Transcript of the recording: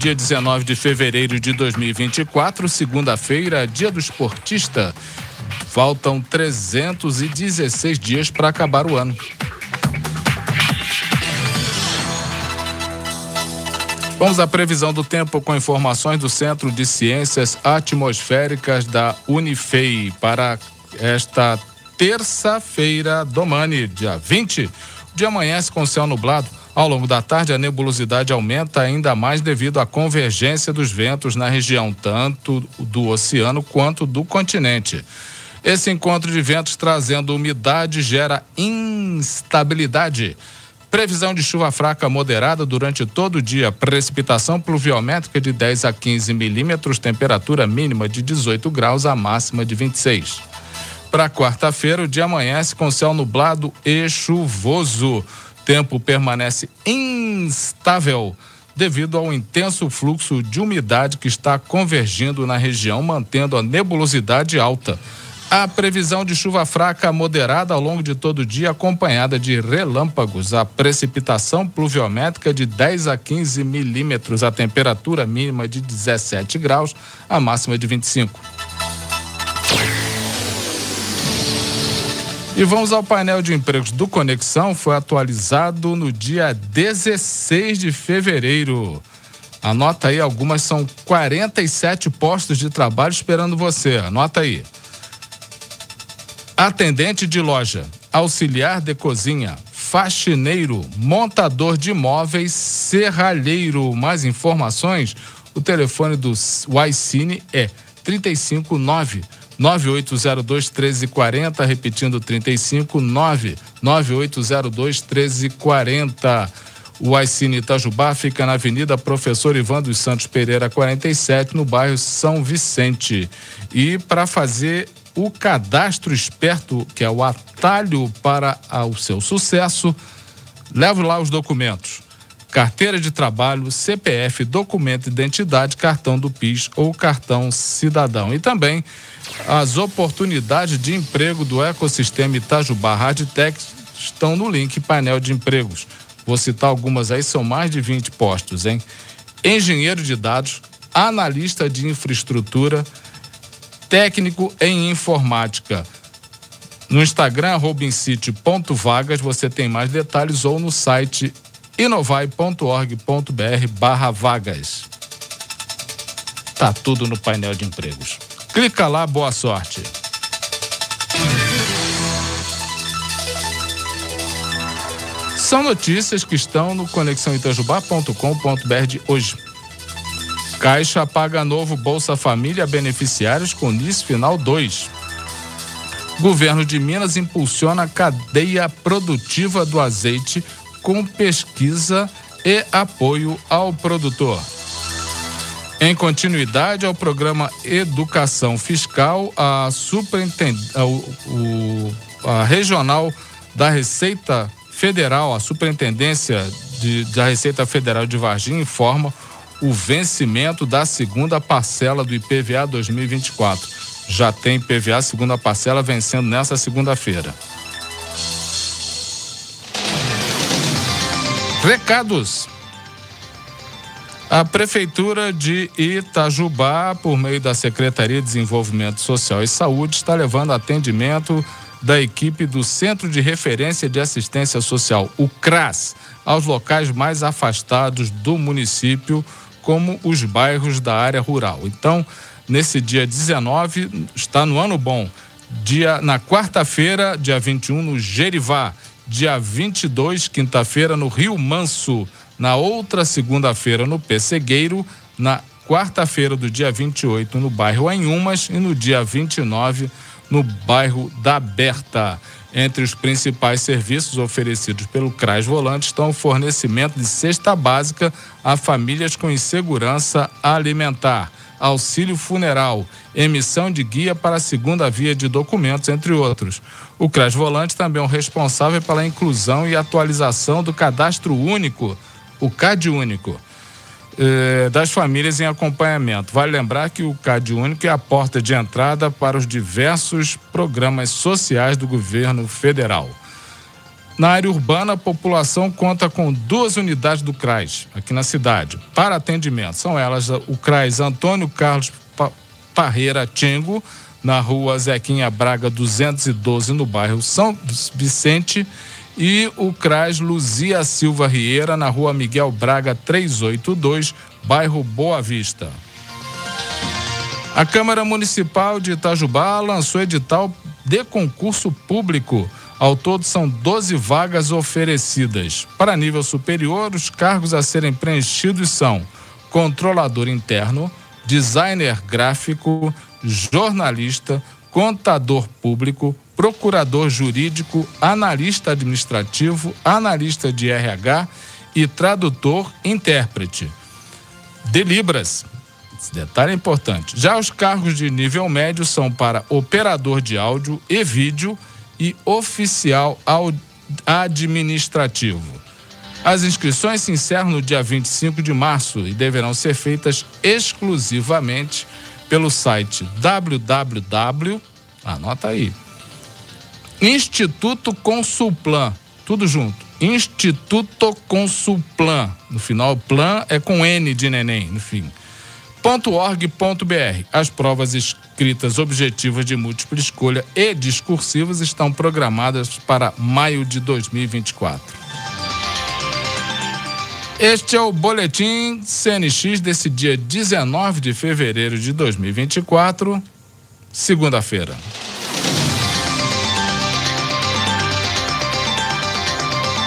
dia 19 de fevereiro de 2024, segunda-feira, dia do esportista. Faltam 316 dias para acabar o ano. Vamos à previsão do tempo com informações do Centro de Ciências Atmosféricas da Unifei para esta terça-feira, Domani, dia 20. O dia amanhece com céu nublado. Ao longo da tarde, a nebulosidade aumenta ainda mais devido à convergência dos ventos na região, tanto do oceano quanto do continente. Esse encontro de ventos trazendo umidade gera instabilidade. Previsão de chuva fraca moderada durante todo o dia. Precipitação pluviométrica de 10 a 15 milímetros, temperatura mínima de 18 graus, a máxima de 26. Para quarta-feira, o dia amanhece com céu nublado e chuvoso. Tempo permanece instável devido ao intenso fluxo de umidade que está convergindo na região, mantendo a nebulosidade alta. A previsão de chuva fraca moderada ao longo de todo o dia, acompanhada de relâmpagos. A precipitação pluviométrica de 10 a 15 milímetros. A temperatura mínima de 17 graus, a máxima de 25. E vamos ao painel de empregos do Conexão. Foi atualizado no dia 16 de fevereiro. Anota aí, algumas são 47 postos de trabalho esperando você. Anota aí atendente de loja, auxiliar de cozinha, faxineiro, montador de móveis, serralheiro. Mais informações, o telefone do Ycine é 359 9802 1340, repetindo 359 9802 1340. O Aicine Itajubá fica na Avenida Professor Ivan dos Santos Pereira, 47, no bairro São Vicente. E para fazer o cadastro esperto, que é o atalho para o seu sucesso. Leve lá os documentos: carteira de trabalho, CPF, documento de identidade, cartão do PIS ou cartão cidadão. E também as oportunidades de emprego do ecossistema Itajubá Hardtech estão no link painel de empregos. Vou citar algumas aí, são mais de 20 postos, hein? Engenheiro de dados, analista de infraestrutura, técnico em informática. No Instagram, robincity.vagas, você tem mais detalhes ou no site inovai.org.br barra vagas. Tá tudo no painel de empregos. Clica lá, boa sorte. São notícias que estão no conexãoitajubá.com.br de hoje. Caixa paga novo Bolsa Família a beneficiários com NIS Final 2. Governo de Minas impulsiona a cadeia produtiva do azeite com pesquisa e apoio ao produtor. Em continuidade ao programa Educação Fiscal, a, superintend... a regional da Receita Federal, a Superintendência de... da Receita Federal de Varginha informa o vencimento da segunda parcela do IPVA 2024. Já tem IPVA segunda parcela vencendo nessa segunda-feira. Recados. A Prefeitura de Itajubá, por meio da Secretaria de Desenvolvimento Social e Saúde, está levando atendimento da equipe do Centro de Referência de Assistência Social, o CRAS, aos locais mais afastados do município como os bairros da área rural. Então, nesse dia 19, está no ano bom. Dia, na quarta-feira, dia 21, no Gerivá. Dia 22, quinta-feira, no Rio Manso. Na outra segunda-feira, no Pessegueiro. Na quarta-feira do dia 28, no bairro Anhumas. E no dia 29, no bairro da Berta. Entre os principais serviços oferecidos pelo CRAS Volante estão o fornecimento de cesta básica a famílias com insegurança alimentar, auxílio funeral, emissão de guia para a segunda via de documentos, entre outros. O CRAS Volante também é o responsável pela inclusão e atualização do cadastro único, o CAD Único eh, das famílias em acompanhamento. Vale lembrar que o CAD Único é a porta de entrada para os diversos programas sociais do governo federal. Na área urbana, a população conta com duas unidades do CRAS aqui na cidade para atendimento. São elas o CRAS Antônio Carlos Parreira Tengo, na rua Zequinha Braga 212, no bairro São Vicente, e o CRAS Luzia Silva Rieira, na rua Miguel Braga 382, bairro Boa Vista. A Câmara Municipal de Itajubá lançou edital de concurso público ao todo, são 12 vagas oferecidas. Para nível superior, os cargos a serem preenchidos são controlador interno, designer gráfico, jornalista, contador público, procurador jurídico, analista administrativo, analista de RH e tradutor intérprete. De Libras. Esse detalhe é importante. Já os cargos de nível médio são para operador de áudio e vídeo e oficial administrativo. As inscrições se encerram no dia 25 de março e deverão ser feitas exclusivamente pelo site www. Anota aí. Instituto Consulplan, tudo junto. Instituto Consulplan. No final, plan é com N de neném, no fim .org.br. As provas escritas objetivas de múltipla escolha e discursivas estão programadas para maio de 2024. Este é o boletim CNX desse dia 19 de fevereiro de 2024, segunda-feira.